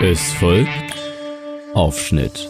Es folgt Aufschnitt.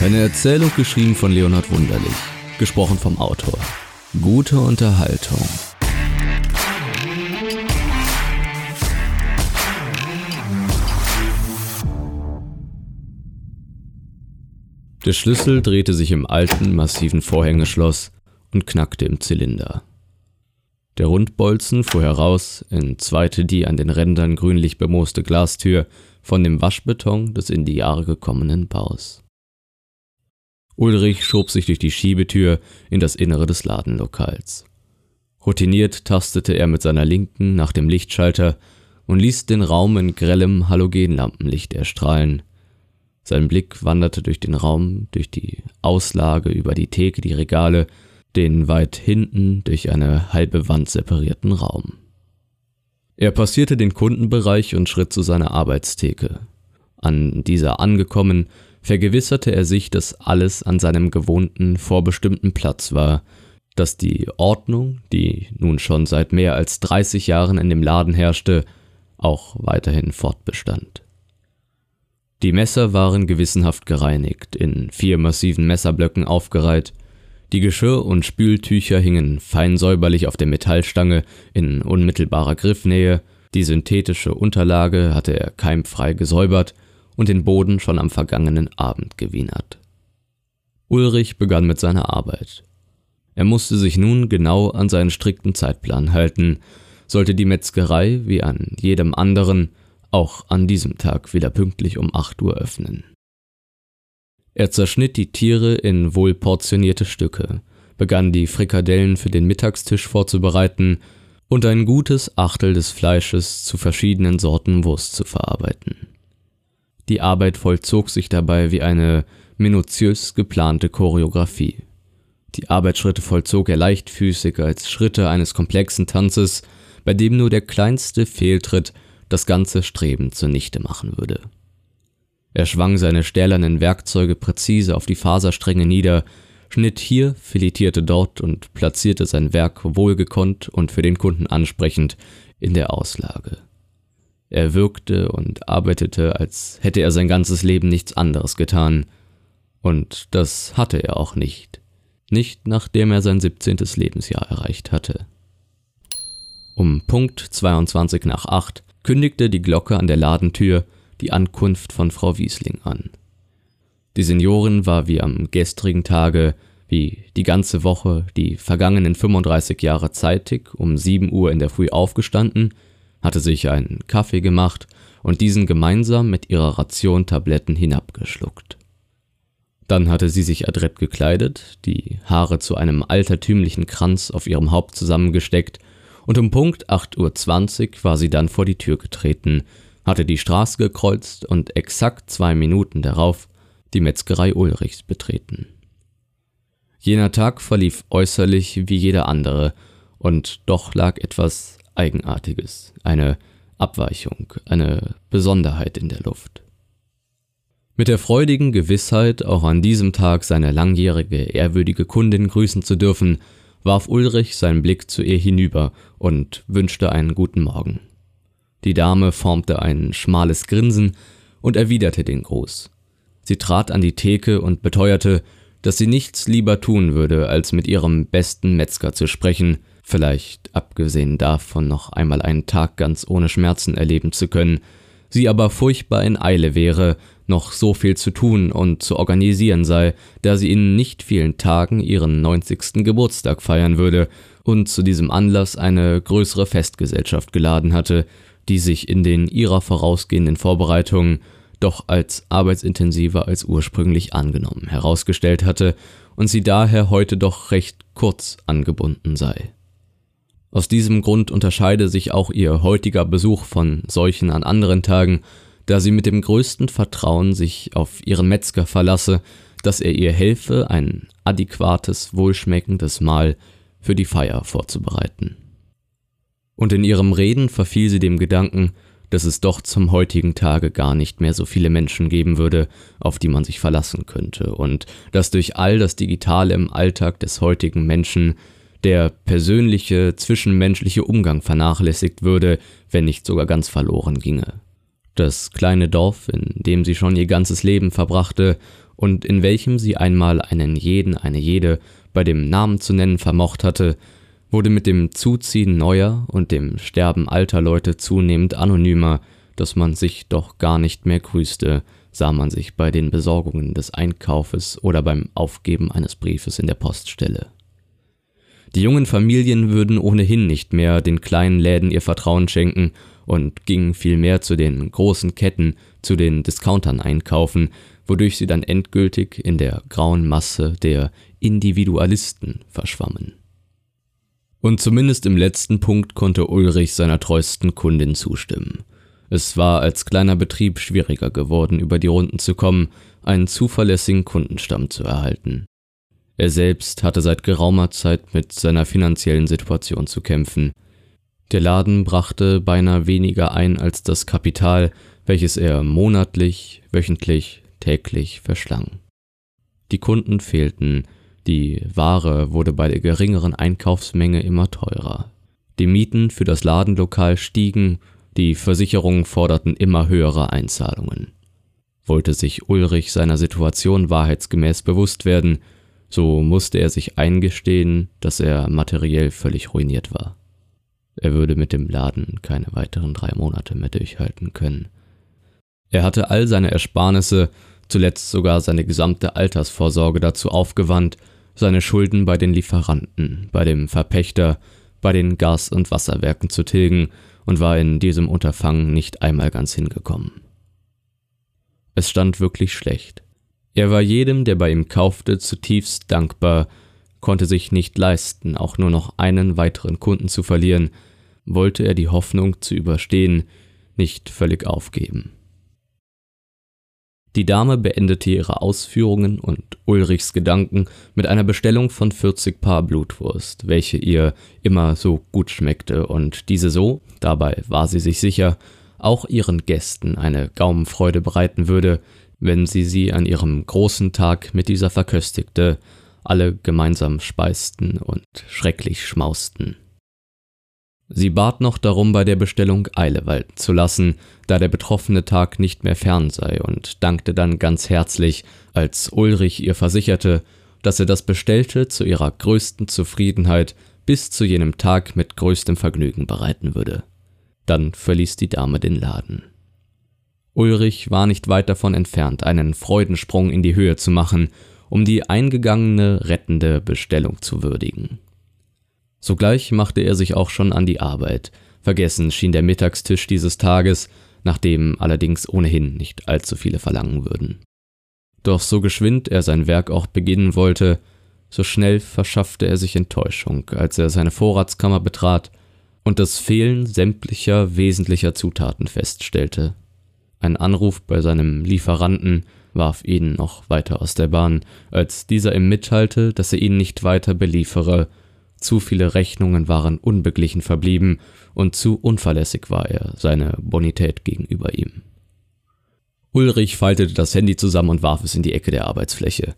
Eine Erzählung geschrieben von Leonhard Wunderlich, gesprochen vom Autor. Gute Unterhaltung. Der Schlüssel drehte sich im alten, massiven Vorhängeschloss und knackte im Zylinder. Der Rundbolzen fuhr heraus, entzweite die an den Rändern grünlich bemooste Glastür von dem Waschbeton des in die Jahre gekommenen Baus. Ulrich schob sich durch die Schiebetür in das Innere des Ladenlokals. Routiniert tastete er mit seiner Linken nach dem Lichtschalter und ließ den Raum in grellem Halogenlampenlicht erstrahlen. Sein Blick wanderte durch den Raum, durch die Auslage, über die Theke, die Regale den weit hinten durch eine halbe Wand separierten Raum. Er passierte den Kundenbereich und schritt zu seiner Arbeitstheke. An dieser angekommen, vergewisserte er sich, dass alles an seinem gewohnten, vorbestimmten Platz war, dass die Ordnung, die nun schon seit mehr als 30 Jahren in dem Laden herrschte, auch weiterhin fortbestand. Die Messer waren gewissenhaft gereinigt, in vier massiven Messerblöcken aufgereiht, die Geschirr und Spültücher hingen fein säuberlich auf der Metallstange in unmittelbarer Griffnähe, die synthetische Unterlage hatte er keimfrei gesäubert und den Boden schon am vergangenen Abend gewienert. Ulrich begann mit seiner Arbeit. Er musste sich nun genau an seinen strikten Zeitplan halten, sollte die Metzgerei wie an jedem anderen auch an diesem Tag wieder pünktlich um 8 Uhr öffnen. Er zerschnitt die Tiere in wohlportionierte Stücke, begann die Frikadellen für den Mittagstisch vorzubereiten und ein gutes Achtel des Fleisches zu verschiedenen Sorten Wurst zu verarbeiten. Die Arbeit vollzog sich dabei wie eine minutiös geplante Choreografie. Die Arbeitsschritte vollzog er leichtfüßig als Schritte eines komplexen Tanzes, bei dem nur der kleinste Fehltritt das ganze Streben zunichte machen würde. Er schwang seine stählernen Werkzeuge präzise auf die Faserstränge nieder, schnitt hier, filetierte dort und platzierte sein Werk wohlgekonnt und für den Kunden ansprechend in der Auslage. Er wirkte und arbeitete, als hätte er sein ganzes Leben nichts anderes getan. Und das hatte er auch nicht. Nicht nachdem er sein 17. Lebensjahr erreicht hatte. Um Punkt 22 nach 8 kündigte die Glocke an der Ladentür die Ankunft von Frau Wiesling an. Die Seniorin war wie am gestrigen Tage, wie die ganze Woche, die vergangenen 35 Jahre zeitig um 7 Uhr in der Früh aufgestanden, hatte sich einen Kaffee gemacht und diesen gemeinsam mit ihrer Ration Tabletten hinabgeschluckt. Dann hatte sie sich adrett gekleidet, die Haare zu einem altertümlichen Kranz auf ihrem Haupt zusammengesteckt, und um Punkt 8.20 Uhr war sie dann vor die Tür getreten, hatte die Straße gekreuzt und exakt zwei Minuten darauf die Metzgerei Ulrichs betreten. Jener Tag verlief äußerlich wie jeder andere, und doch lag etwas Eigenartiges, eine Abweichung, eine Besonderheit in der Luft. Mit der freudigen Gewissheit, auch an diesem Tag seine langjährige, ehrwürdige Kundin grüßen zu dürfen, warf Ulrich seinen Blick zu ihr hinüber und wünschte einen guten Morgen. Die Dame formte ein schmales Grinsen und erwiderte den Gruß. Sie trat an die Theke und beteuerte, dass sie nichts lieber tun würde, als mit ihrem besten Metzger zu sprechen, vielleicht abgesehen davon noch einmal einen Tag ganz ohne Schmerzen erleben zu können, sie aber furchtbar in Eile wäre, noch so viel zu tun und zu organisieren sei, da sie in nicht vielen Tagen ihren 90. Geburtstag feiern würde und zu diesem Anlass eine größere Festgesellschaft geladen hatte, die sich in den ihrer vorausgehenden Vorbereitungen doch als arbeitsintensiver als ursprünglich angenommen herausgestellt hatte und sie daher heute doch recht kurz angebunden sei. Aus diesem Grund unterscheide sich auch ihr heutiger Besuch von solchen an anderen Tagen, da sie mit dem größten Vertrauen sich auf ihren Metzger verlasse, dass er ihr helfe, ein adäquates, wohlschmeckendes Mahl für die Feier vorzubereiten und in ihrem Reden verfiel sie dem Gedanken, dass es doch zum heutigen Tage gar nicht mehr so viele Menschen geben würde, auf die man sich verlassen könnte, und dass durch all das Digitale im Alltag des heutigen Menschen der persönliche, zwischenmenschliche Umgang vernachlässigt würde, wenn nicht sogar ganz verloren ginge. Das kleine Dorf, in dem sie schon ihr ganzes Leben verbrachte und in welchem sie einmal einen jeden, eine jede bei dem Namen zu nennen vermocht hatte, wurde mit dem Zuziehen neuer und dem Sterben alter Leute zunehmend anonymer, dass man sich doch gar nicht mehr grüßte, sah man sich bei den Besorgungen des Einkaufes oder beim Aufgeben eines Briefes in der Poststelle. Die jungen Familien würden ohnehin nicht mehr den kleinen Läden ihr Vertrauen schenken und gingen vielmehr zu den großen Ketten, zu den Discountern einkaufen, wodurch sie dann endgültig in der grauen Masse der Individualisten verschwammen. Und zumindest im letzten Punkt konnte Ulrich seiner treuesten Kundin zustimmen. Es war als kleiner Betrieb schwieriger geworden, über die Runden zu kommen, einen zuverlässigen Kundenstamm zu erhalten. Er selbst hatte seit geraumer Zeit mit seiner finanziellen Situation zu kämpfen. Der Laden brachte beinahe weniger ein als das Kapital, welches er monatlich, wöchentlich, täglich verschlang. Die Kunden fehlten, die Ware wurde bei der geringeren Einkaufsmenge immer teurer. Die Mieten für das Ladenlokal stiegen, die Versicherungen forderten immer höhere Einzahlungen. Wollte sich Ulrich seiner Situation wahrheitsgemäß bewusst werden, so musste er sich eingestehen, dass er materiell völlig ruiniert war. Er würde mit dem Laden keine weiteren drei Monate mehr durchhalten können. Er hatte all seine Ersparnisse, zuletzt sogar seine gesamte Altersvorsorge dazu aufgewandt, seine Schulden bei den Lieferanten, bei dem Verpächter, bei den Gas- und Wasserwerken zu tilgen und war in diesem Unterfangen nicht einmal ganz hingekommen. Es stand wirklich schlecht. Er war jedem, der bei ihm kaufte, zutiefst dankbar, konnte sich nicht leisten, auch nur noch einen weiteren Kunden zu verlieren, wollte er die Hoffnung zu überstehen, nicht völlig aufgeben. Die Dame beendete ihre Ausführungen und Ulrichs Gedanken mit einer Bestellung von 40 Paar Blutwurst, welche ihr immer so gut schmeckte und diese so, dabei war sie sich sicher, auch ihren Gästen eine Gaumenfreude bereiten würde, wenn sie sie an ihrem großen Tag mit dieser verköstigte, alle gemeinsam speisten und schrecklich schmausten. Sie bat noch darum, bei der Bestellung Eile walten zu lassen, da der betroffene Tag nicht mehr fern sei, und dankte dann ganz herzlich, als Ulrich ihr versicherte, dass er das Bestellte zu ihrer größten Zufriedenheit bis zu jenem Tag mit größtem Vergnügen bereiten würde. Dann verließ die Dame den Laden. Ulrich war nicht weit davon entfernt, einen Freudensprung in die Höhe zu machen, um die eingegangene rettende Bestellung zu würdigen. Sogleich machte er sich auch schon an die Arbeit. Vergessen schien der Mittagstisch dieses Tages, nach dem allerdings ohnehin nicht allzu viele verlangen würden. Doch so geschwind er sein Werk auch beginnen wollte, so schnell verschaffte er sich Enttäuschung, als er seine Vorratskammer betrat und das Fehlen sämtlicher wesentlicher Zutaten feststellte. Ein Anruf bei seinem Lieferanten warf ihn noch weiter aus der Bahn, als dieser ihm mitteilte, dass er ihn nicht weiter beliefere zu viele Rechnungen waren unbeglichen verblieben und zu unverlässig war er seine Bonität gegenüber ihm. Ulrich faltete das Handy zusammen und warf es in die Ecke der Arbeitsfläche.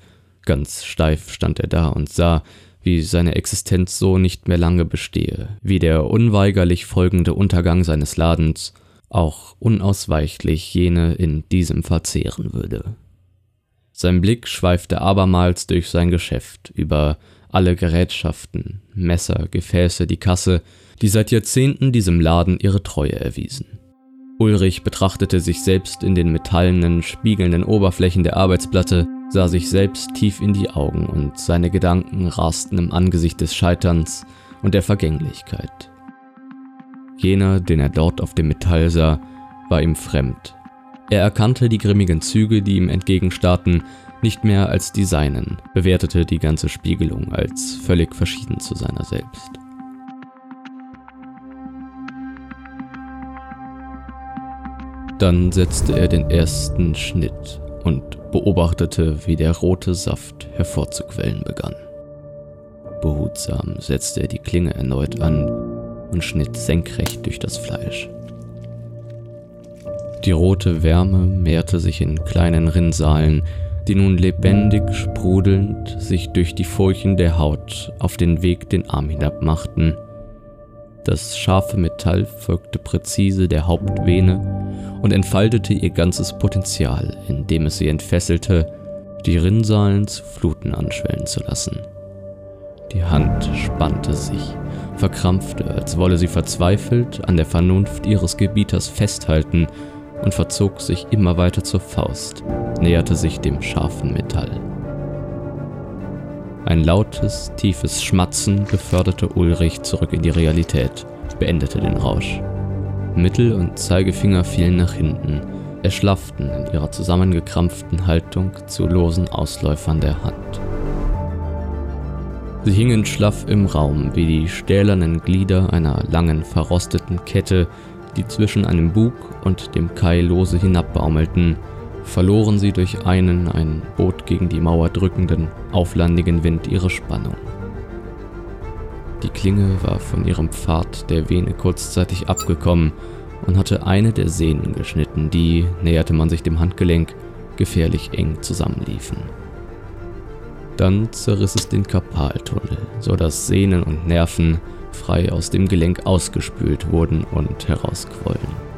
Ganz steif stand er da und sah, wie seine Existenz so nicht mehr lange bestehe, wie der unweigerlich folgende Untergang seines Ladens auch unausweichlich jene in diesem verzehren würde. Sein Blick schweifte abermals durch sein Geschäft über alle Gerätschaften, Messer, Gefäße, die Kasse, die seit Jahrzehnten diesem Laden ihre Treue erwiesen. Ulrich betrachtete sich selbst in den metallenen, spiegelnden Oberflächen der Arbeitsplatte, sah sich selbst tief in die Augen und seine Gedanken rasten im Angesicht des Scheiterns und der Vergänglichkeit. Jener, den er dort auf dem Metall sah, war ihm fremd. Er erkannte die grimmigen Züge, die ihm entgegenstarrten, nicht mehr als die seinen, bewertete die ganze Spiegelung als völlig verschieden zu seiner selbst. Dann setzte er den ersten Schnitt und beobachtete, wie der rote Saft hervorzuquellen begann. Behutsam setzte er die Klinge erneut an und schnitt senkrecht durch das Fleisch. Die rote Wärme mehrte sich in kleinen Rinnsalen, die nun lebendig sprudelnd sich durch die Furchen der Haut auf den Weg den Arm hinab machten. Das scharfe Metall folgte präzise der Hauptvene und entfaltete ihr ganzes Potenzial, indem es sie entfesselte, die Rinnsalen zu Fluten anschwellen zu lassen. Die Hand spannte sich, verkrampfte, als wolle sie verzweifelt an der Vernunft ihres Gebieters festhalten und verzog sich immer weiter zur Faust, näherte sich dem scharfen Metall. Ein lautes, tiefes Schmatzen beförderte Ulrich zurück in die Realität, beendete den Rausch. Mittel- und Zeigefinger fielen nach hinten, erschlafften in ihrer zusammengekrampften Haltung zu losen Ausläufern der Hand. Sie hingen schlaff im Raum wie die stählernen Glieder einer langen verrosteten Kette, die zwischen einem Bug und dem Kai lose hinabbaumelten, verloren sie durch einen ein Boot gegen die Mauer drückenden, auflandigen Wind ihre Spannung. Die Klinge war von ihrem Pfad der Vene kurzzeitig abgekommen und hatte eine der Sehnen geschnitten, die, näherte man sich dem Handgelenk, gefährlich eng zusammenliefen. Dann zerriss es den Karpaltunnel, so dass Sehnen und Nerven frei aus dem Gelenk ausgespült wurden und herausquollen.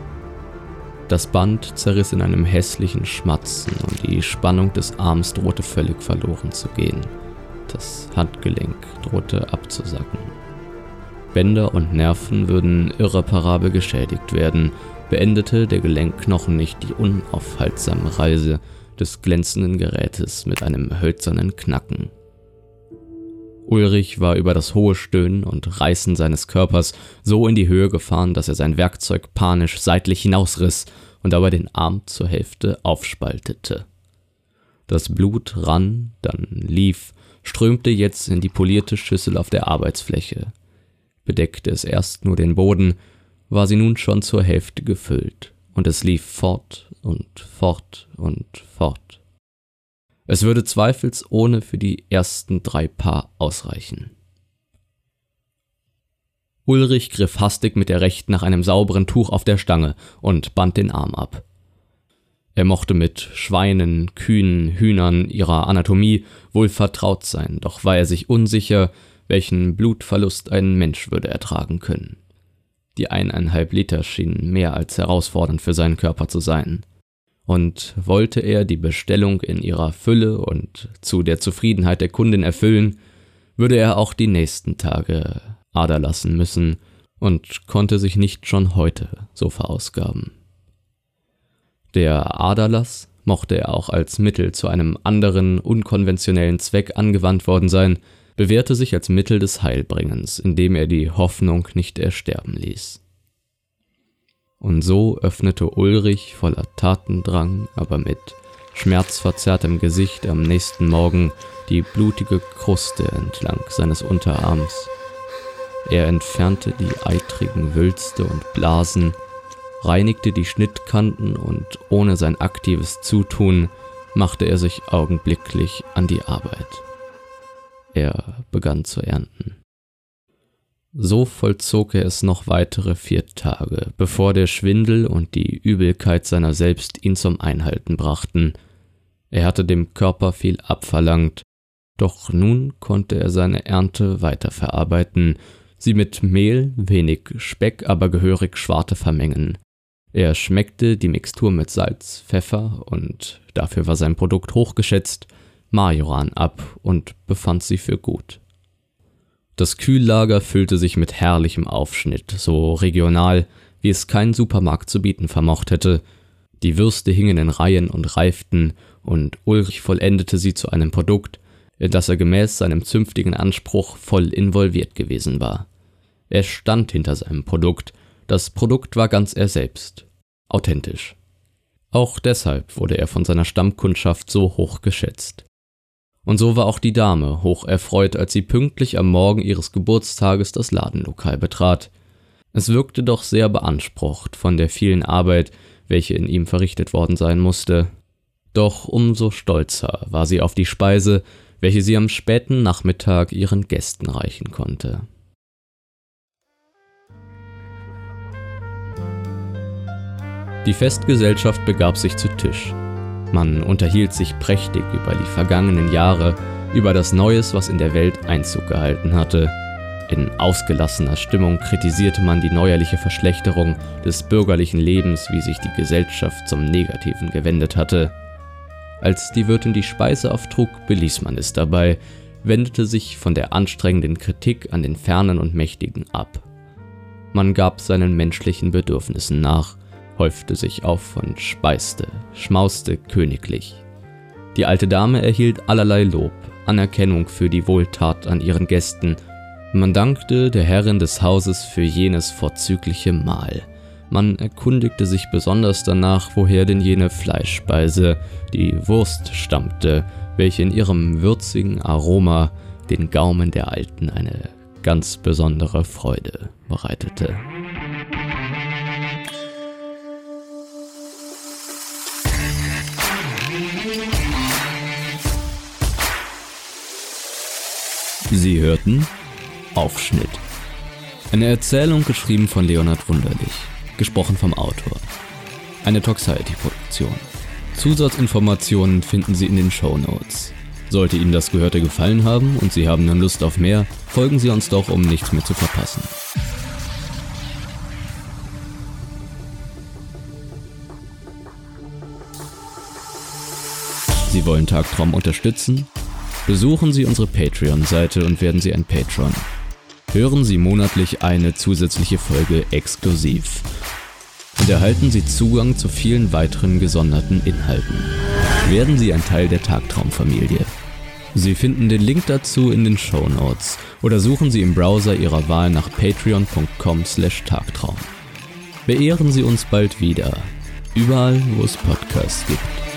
Das Band zerriss in einem hässlichen Schmatzen und die Spannung des Arms drohte völlig verloren zu gehen. Das Handgelenk drohte abzusacken. Bänder und Nerven würden irreparabel geschädigt werden, beendete der Gelenkknochen nicht die unaufhaltsame Reise des glänzenden Gerätes mit einem hölzernen Knacken. Ulrich war über das hohe Stöhnen und Reißen seines Körpers so in die Höhe gefahren, dass er sein Werkzeug panisch seitlich hinausriss und dabei den Arm zur Hälfte aufspaltete. Das Blut rann, dann lief, strömte jetzt in die polierte Schüssel auf der Arbeitsfläche. Bedeckte es erst nur den Boden, war sie nun schon zur Hälfte gefüllt, und es lief fort und fort und fort. Es würde zweifelsohne für die ersten drei Paar ausreichen. Ulrich griff hastig mit der rechten nach einem sauberen Tuch auf der Stange und band den Arm ab. Er mochte mit Schweinen, Kühen, Hühnern ihrer Anatomie wohl vertraut sein, doch war er sich unsicher, welchen Blutverlust ein Mensch würde ertragen können. Die eineinhalb Liter schienen mehr als herausfordernd für seinen Körper zu sein und wollte er die Bestellung in ihrer Fülle und zu der Zufriedenheit der Kundin erfüllen, würde er auch die nächsten Tage Ader lassen müssen und konnte sich nicht schon heute so verausgaben. Der Aderlass mochte er auch als Mittel zu einem anderen, unkonventionellen Zweck angewandt worden sein, bewährte sich als Mittel des Heilbringens, indem er die Hoffnung nicht ersterben ließ. Und so öffnete Ulrich voller Tatendrang, aber mit schmerzverzerrtem Gesicht am nächsten Morgen die blutige Kruste entlang seines Unterarms. Er entfernte die eitrigen Wülste und Blasen, reinigte die Schnittkanten und ohne sein aktives Zutun machte er sich augenblicklich an die Arbeit. Er begann zu ernten. So vollzog er es noch weitere vier Tage, bevor der Schwindel und die Übelkeit seiner selbst ihn zum Einhalten brachten. Er hatte dem Körper viel abverlangt, doch nun konnte er seine Ernte weiterverarbeiten, sie mit Mehl, wenig Speck, aber gehörig Schwarte vermengen. Er schmeckte die Mixtur mit Salz, Pfeffer und dafür war sein Produkt hochgeschätzt, Majoran ab und befand sie für gut. Das Kühllager füllte sich mit herrlichem Aufschnitt, so regional, wie es kein Supermarkt zu bieten vermocht hätte. Die Würste hingen in Reihen und reiften, und Ulrich vollendete sie zu einem Produkt, in das er gemäß seinem zünftigen Anspruch voll involviert gewesen war. Er stand hinter seinem Produkt, das Produkt war ganz er selbst, authentisch. Auch deshalb wurde er von seiner Stammkundschaft so hoch geschätzt. Und so war auch die Dame hoch erfreut, als sie pünktlich am Morgen ihres Geburtstages das Ladenlokal betrat. Es wirkte doch sehr beansprucht von der vielen Arbeit, welche in ihm verrichtet worden sein musste. Doch umso stolzer war sie auf die Speise, welche sie am späten Nachmittag ihren Gästen reichen konnte. Die Festgesellschaft begab sich zu Tisch. Man unterhielt sich prächtig über die vergangenen Jahre, über das Neues, was in der Welt Einzug gehalten hatte. In ausgelassener Stimmung kritisierte man die neuerliche Verschlechterung des bürgerlichen Lebens, wie sich die Gesellschaft zum Negativen gewendet hatte. Als die Wirtin die Speise auftrug, beließ man es dabei, wendete sich von der anstrengenden Kritik an den Fernen und Mächtigen ab. Man gab seinen menschlichen Bedürfnissen nach, häufte sich auf und speiste, schmauste königlich. Die alte Dame erhielt allerlei Lob, Anerkennung für die Wohltat an ihren Gästen. Man dankte der Herrin des Hauses für jenes vorzügliche Mahl. Man erkundigte sich besonders danach, woher denn jene Fleischspeise, die Wurst, stammte, welche in ihrem würzigen Aroma den Gaumen der Alten eine ganz besondere Freude bereitete. Sie hörten Aufschnitt. Eine Erzählung geschrieben von Leonhard Wunderlich, gesprochen vom Autor. Eine Toxiety-Produktion. Zusatzinformationen finden Sie in den Show Notes. Sollte Ihnen das Gehörte gefallen haben und Sie haben nun Lust auf mehr, folgen Sie uns doch, um nichts mehr zu verpassen. Sie wollen Tagtraum unterstützen? Besuchen Sie unsere Patreon-Seite und werden Sie ein Patron. Hören Sie monatlich eine zusätzliche Folge exklusiv und erhalten Sie Zugang zu vielen weiteren gesonderten Inhalten. Werden Sie ein Teil der Tagtraumfamilie. Sie finden den Link dazu in den Show Notes oder suchen Sie im Browser Ihrer Wahl nach patreon.com/tagtraum. Beehren Sie uns bald wieder, überall, wo es Podcasts gibt.